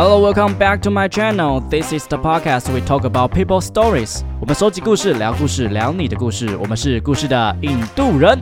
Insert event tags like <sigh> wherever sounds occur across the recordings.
Hello, welcome back to my channel. This is the podcast we talk about people stories. 我们收集故事，聊故事，聊你的故事。我们是故事的印度人。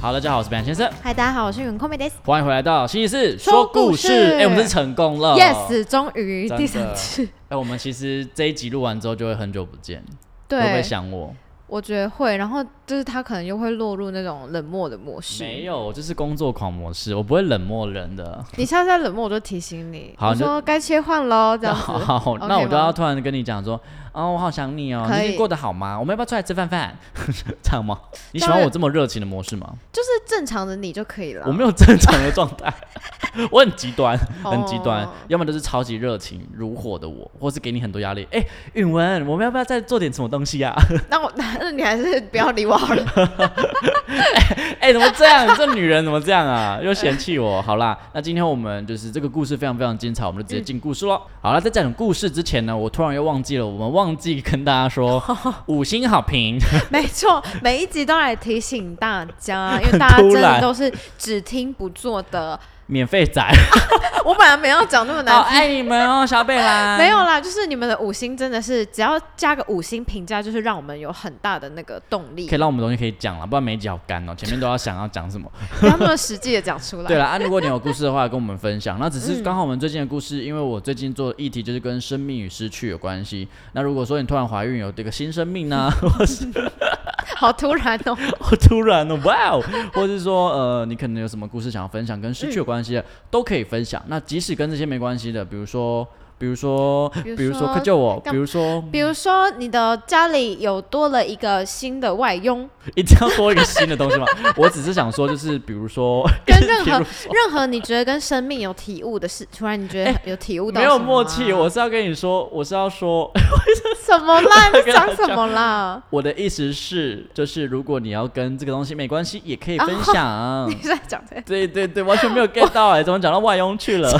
好，大家好，我是白先生，嗨，大家好，我是云空美 d 欢迎回来到星期四说故事哎、我们真是成功了 Yes，终于真的第三次，哎、我们其实这一集录完之后就会很久不见，会不会对，想我？我觉得会，然后就是他可能又会落入那种冷漠的模式。没有，我就是工作狂模式，我不会冷漠人的。<laughs> 你下次再冷漠，我就提醒你，好说该切换喽，这样子。<laughs> 好，OK 那我就要突然跟你讲说，哦，我好想你哦，你最近过得好吗？我们要不要出来吃饭饭？<laughs> 这样吗？你喜欢我这么热情的模式吗？就是正常的你就可以了。我没有正常的状态，我很极端，很极端哦，要么就是超级热情如火的我，或是给你很多压力。哎，允文，我们要不要再做点什么东西啊？<laughs> 那我那 <laughs> 那你还是不要理我好了。<laughs> 哎，怎么这样？这女人怎么这样啊？又嫌弃我。好啦，那今天我们就是这个故事非常非常精彩，我们就直接进故事喽。好了，在讲故事之前呢，我突然又忘记了，我们忘记跟大家说五星好评。没错，每一集都来提醒大家，因为大家真的都是只听不做的。免费仔，<laughs> 我本来没有讲那么好难听。爱你们哦，<laughs> 小贝啦。没有啦，就是你们的五星真的是只要加个五星评价，就是让我们有很大的那个动力可以，让我们东西可以讲了，不然每一集好干哦，<laughs> 前面都要想要讲什么。不要那么实际的讲出来。对了啊，如果你有故事的话，跟我们分享。那只是嗯刚好我们最近的故事，因为我最近做的议题就是跟生命与失去有关系。那如果说你突然怀孕有这个新生命呢，或是好突然哦。<laughs> 好突然哦，哇哦，或是说呃，你可能有什么故事想要分享，跟失去有关系的，都可以分享。那即使跟这些没关系的，比如说，比如说，比如说，快救我！比如说，比如说你的家里有多了一个新的外佣，一定要多一个新的东西吗？<laughs> 我只是想说，就是比如说，跟 <laughs> 任何任何你觉得跟生命有体悟的事，突然你觉得有体悟到、没有默契，我是要跟你说，我是要说，<laughs> 什么啦？讲什么啦？我的意思是，就是如果你要跟这个东西没关系，也可以分享。你是在讲这个？对对对，完全没有 get 到哎、怎么讲到外佣去了？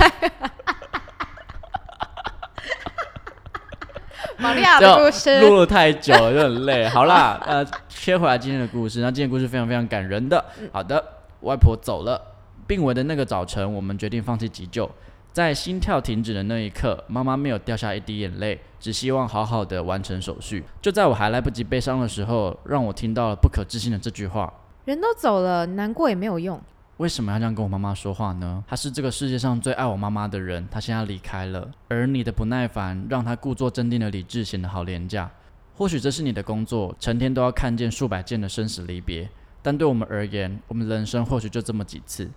玛利亚就的故事。录了太久了，就很累。好啦，<laughs> 呃，切回来今天的故事。那今天的故事非常非常感人的。好的，外婆走了，病危的那个早晨，我们决定放弃急救。在心跳停止的那一刻，妈妈没有掉下一滴眼泪，只希望好好的完成手续。就在我还来不及悲伤的时候，让我听到了不可置信的这句话：人都走了，难过也没有用。为什么要这样跟我妈妈说话呢？她是这个世界上最爱我妈妈的人，她现在离开了，而你的不耐烦让她故作镇定的理智显得好廉价。或许这是你的工作，成天都要看见数百件的生死离别，但对我们而言，我们人生或许就这么几次。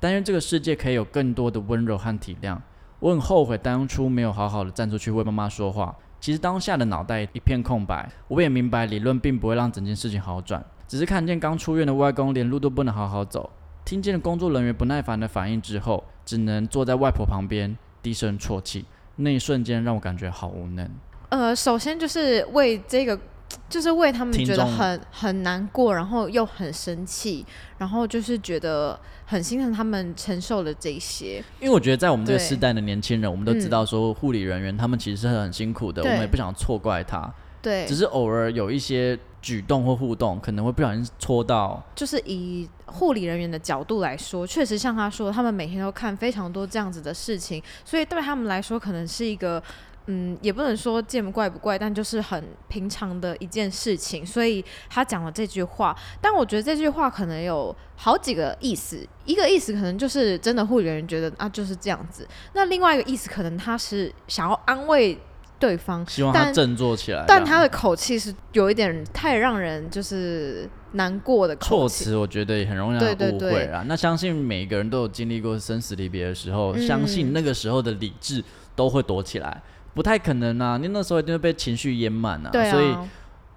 但愿这个世界可以有更多的温柔和体谅。我很后悔当初没有好好的站出去为妈妈说话。其实当下的脑袋一片空白，我也明白理论并不会让整件事情好转，只是看见刚出院的外公连路都不能好好走，听见了工作人员不耐烦的反应之后，只能坐在外婆旁边低声啜泣。那一瞬间让我感觉好无能。呃，首先就是为这个，<tsk> 就是为他们觉得很很难过，然后又很生气，然后就是觉得很心疼他们承受了这些。因为我觉得在我们这个对时代的年轻人，我们都知嗯道说护理人员他们其实是很辛苦的，我们也不想错怪他，对，只是偶尔有一些举动或互动，可能会不小心戳到。就是以护理人员的角度来说，确实像他说，他们每天都看非常多这样子的事情，所以对他们来说，可能是一个。嗯，也不能说见怪不怪，但就是很平常的一件事情，所以他讲了这句话。但我觉得这句话可能有好几个意思，一个意思可能就是真的护理人员觉得啊就是这样子，那另外一个意思可能他是想要安慰对方，希望他振作起来。但他的口气是有一点太让人就是难过的口气。措辞，我觉得也很容易让人误会对啦。那相信每个人都有经历过生死离别的时候，嗯相信那个时候的理智都会躲起来，不太可能啊！你那时候一定会被情绪淹满啊。对啊，所以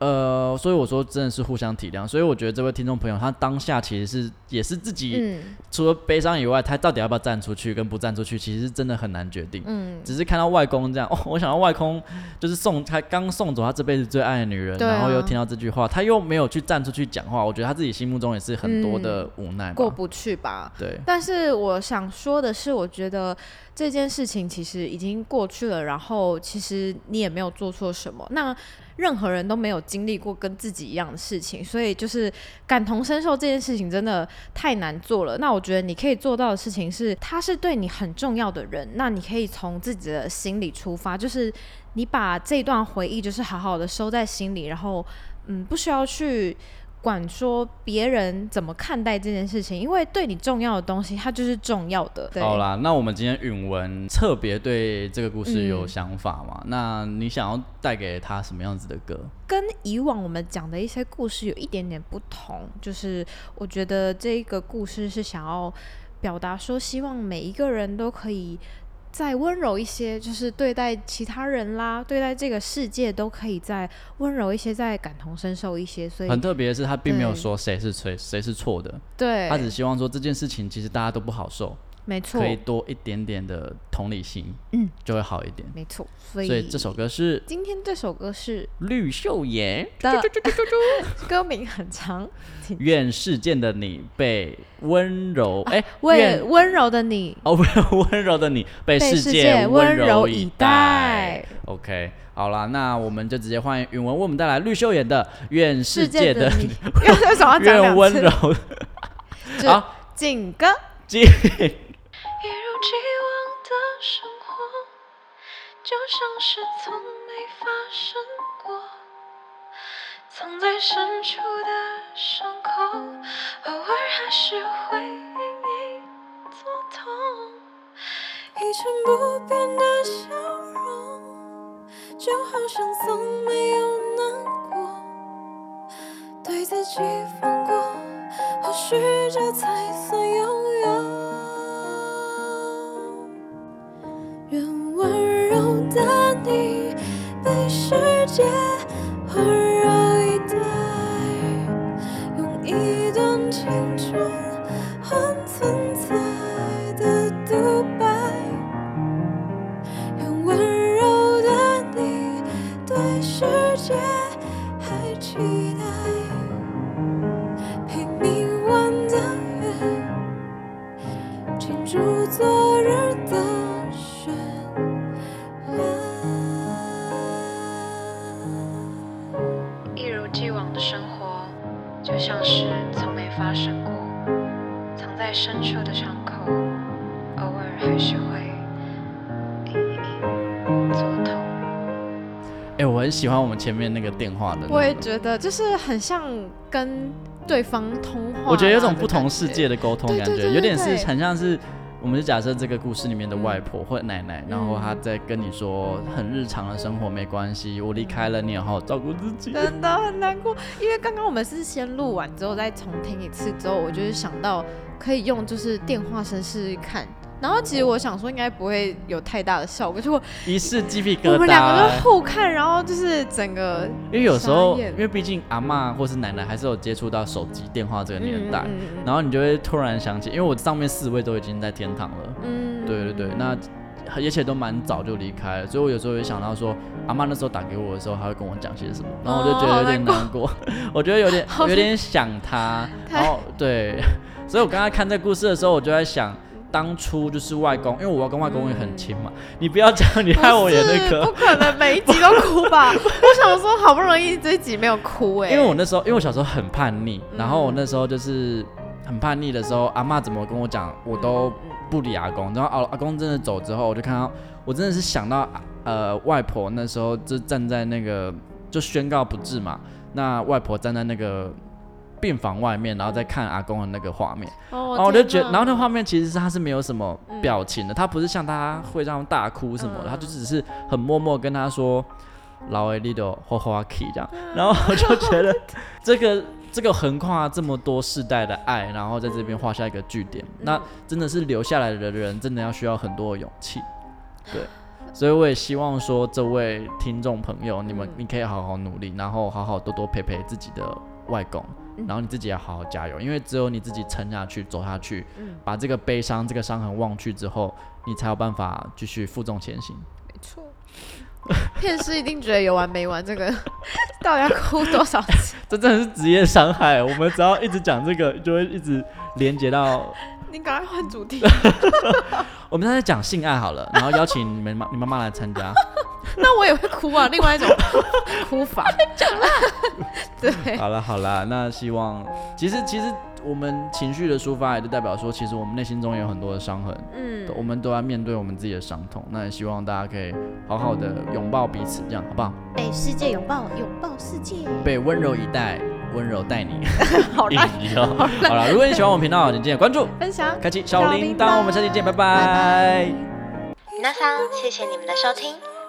呃，所以我说真的是互相体谅。所以我觉得这位听众朋友他当下其实是也是自己、嗯除了悲伤以外，他到底要不要站出去跟不站出去，其实真的很难决定。嗯，只是看到外公这样，哦，我想到外公 <laughs> 就是送他刚送走他这辈子最爱的女人，啊然后又听到这句话，他又没有去站出去讲话，我觉得他自己心目中也是很多的无奈吧。过不去吧。对，但是我想说的是，我觉得这件事情其实已经过去了，然后其实你也没有做错什么。那任何人都没有经历过跟自己一样的事情，所以就是感同身受这件事情真的太难做了。那我觉得你可以做到的事情是，他是对你很重要的人，那你可以从自己的心里出发，就是你把这段回忆就是好好的收在心里，然后嗯，不需要去。管说别人怎么看待这件事情，因为对你重要的东西，它就是重要的。好啦，那我们今天允文特别对这个故事有想法嘛？那你想要带给他什么样子的歌？跟以往我们讲的一些故事有一点点不同，就是我觉得这个故事是想要表达说，希望每一个人都可以。再温柔一些，就是对待其他人啦，对待这个世界都可以再温柔一些，再感同身受一些。所以很特别的是，他并没有说谁是谁谁是错的，对他只希望说这件事情其实大家都不好受。没错，可以多一点点的同理心，嗯，就会好一点。没错，所以这首歌是今天这首歌是绿秀妍的，<laughs> 歌名很长。愿世界的你被温柔，哎，为温柔的你哦，温柔的你被世界温柔以待。OK，好了，那我们就直接欢迎允文为我们带来绿秀妍的《愿世界的你》，愿温柔。好，景歌。一如既往的生活，就像是从没发生过。藏在深处的伤口，偶尔还是会隐隐作痛。一成不变的笑容，就好像从没有难过。对自己放过，或许这才就像是从没发生过，藏在深处的伤口，偶尔还是会隐隐作痛。哎，我很喜欢我们前面那个电话的，我也觉得就是很像跟对方通话，我觉得有种不同世界的沟通感觉，有点是很像是。我们就假设这个故事里面的外婆或奶奶，然后她在跟你说很日常的生活没关系，我离开了你，好好照顾自己。真的很难过，因为刚刚我们是先录完之后再重听一次之后，我就是想到可以用就是电话声试试看。然后其实我想说应该不会有太大的效果，结果一试鸡皮疙瘩。我们两个就互看，然后就是整个，因为有时候因为毕竟阿妈或是奶奶还是有接触到手机电话这个年代，然后你就会突然想起，因为我上面四位都已经在天堂了，嗯，对对对，那而且都蛮早就离开了，所以我有时候会想到说阿妈那时候打给我的时候，她会跟我讲些什么，然后我就觉得有点难过，<laughs> 我觉得有点有点想她，然后对，<laughs> 所以我刚刚看这故事的时候，我就在想。当初就是外公，因为我跟外公也很亲嘛。你不要讲，你害我也那个。不 <laughs> 可能每一集都哭吧？<laughs> 我想说，好不容易这一集没有哭哎。因为我那时候，因为我小时候很叛逆，然后我那时候就是很叛逆的时候，阿妈怎么跟我讲，我都不理阿公。然后阿阿公真的走之后，我就看到，我真的是想到呃外婆那时候就站在那个就宣告不治嘛，那外婆站在那个。病房外面，然后再看阿公的那个画面，然后我就觉得，然后那画面其实是他是没有什么表情的，他不是像他会这样大哭什么的，他就只是很默默跟他说老 A 你都花花 key 这样，然后我就觉得 <laughs> 这个这个横跨这么多世代的爱，然后在这边画下一个句点，那真的是留下来的人真的要需要很多勇气，对，所以我也希望说这位听众朋友，你们你可以好好努力，然后好好多多陪陪自己的外公。然后你自己要好好加油，因为只有你自己撑下去、走下去，把这个悲伤、这个伤痕忘去之后，你才有办法继续负重前行。没错，<laughs> 片师一定觉得有完没完，这个到底要哭多少次？<laughs> 这真的是职业伤害。我们只要一直讲这个，就会一直连接到。<laughs> 你赶快换主题。我们现在讲性爱好了，然后邀请你们妈、你妈妈来参加。<laughs> 那我也会哭啊，另外一种 <laughs> 哭法。讲了，<laughs> 对，好了好了，那希望其实其实我们情绪的抒发，也就代表说，其实我们内心中也有很多的伤痕，嗯我们都要面对我们自己的伤痛。那也希望大家可以好好的拥抱彼此，这样好不好？被世界拥抱，拥抱世界。被温柔以待，温柔待你。好啦，硬要好了，如果你喜欢我们频道，请记得关注、分享，开启小铃铛。我们下期见，拜拜那桑，谢谢你们的收听。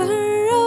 温柔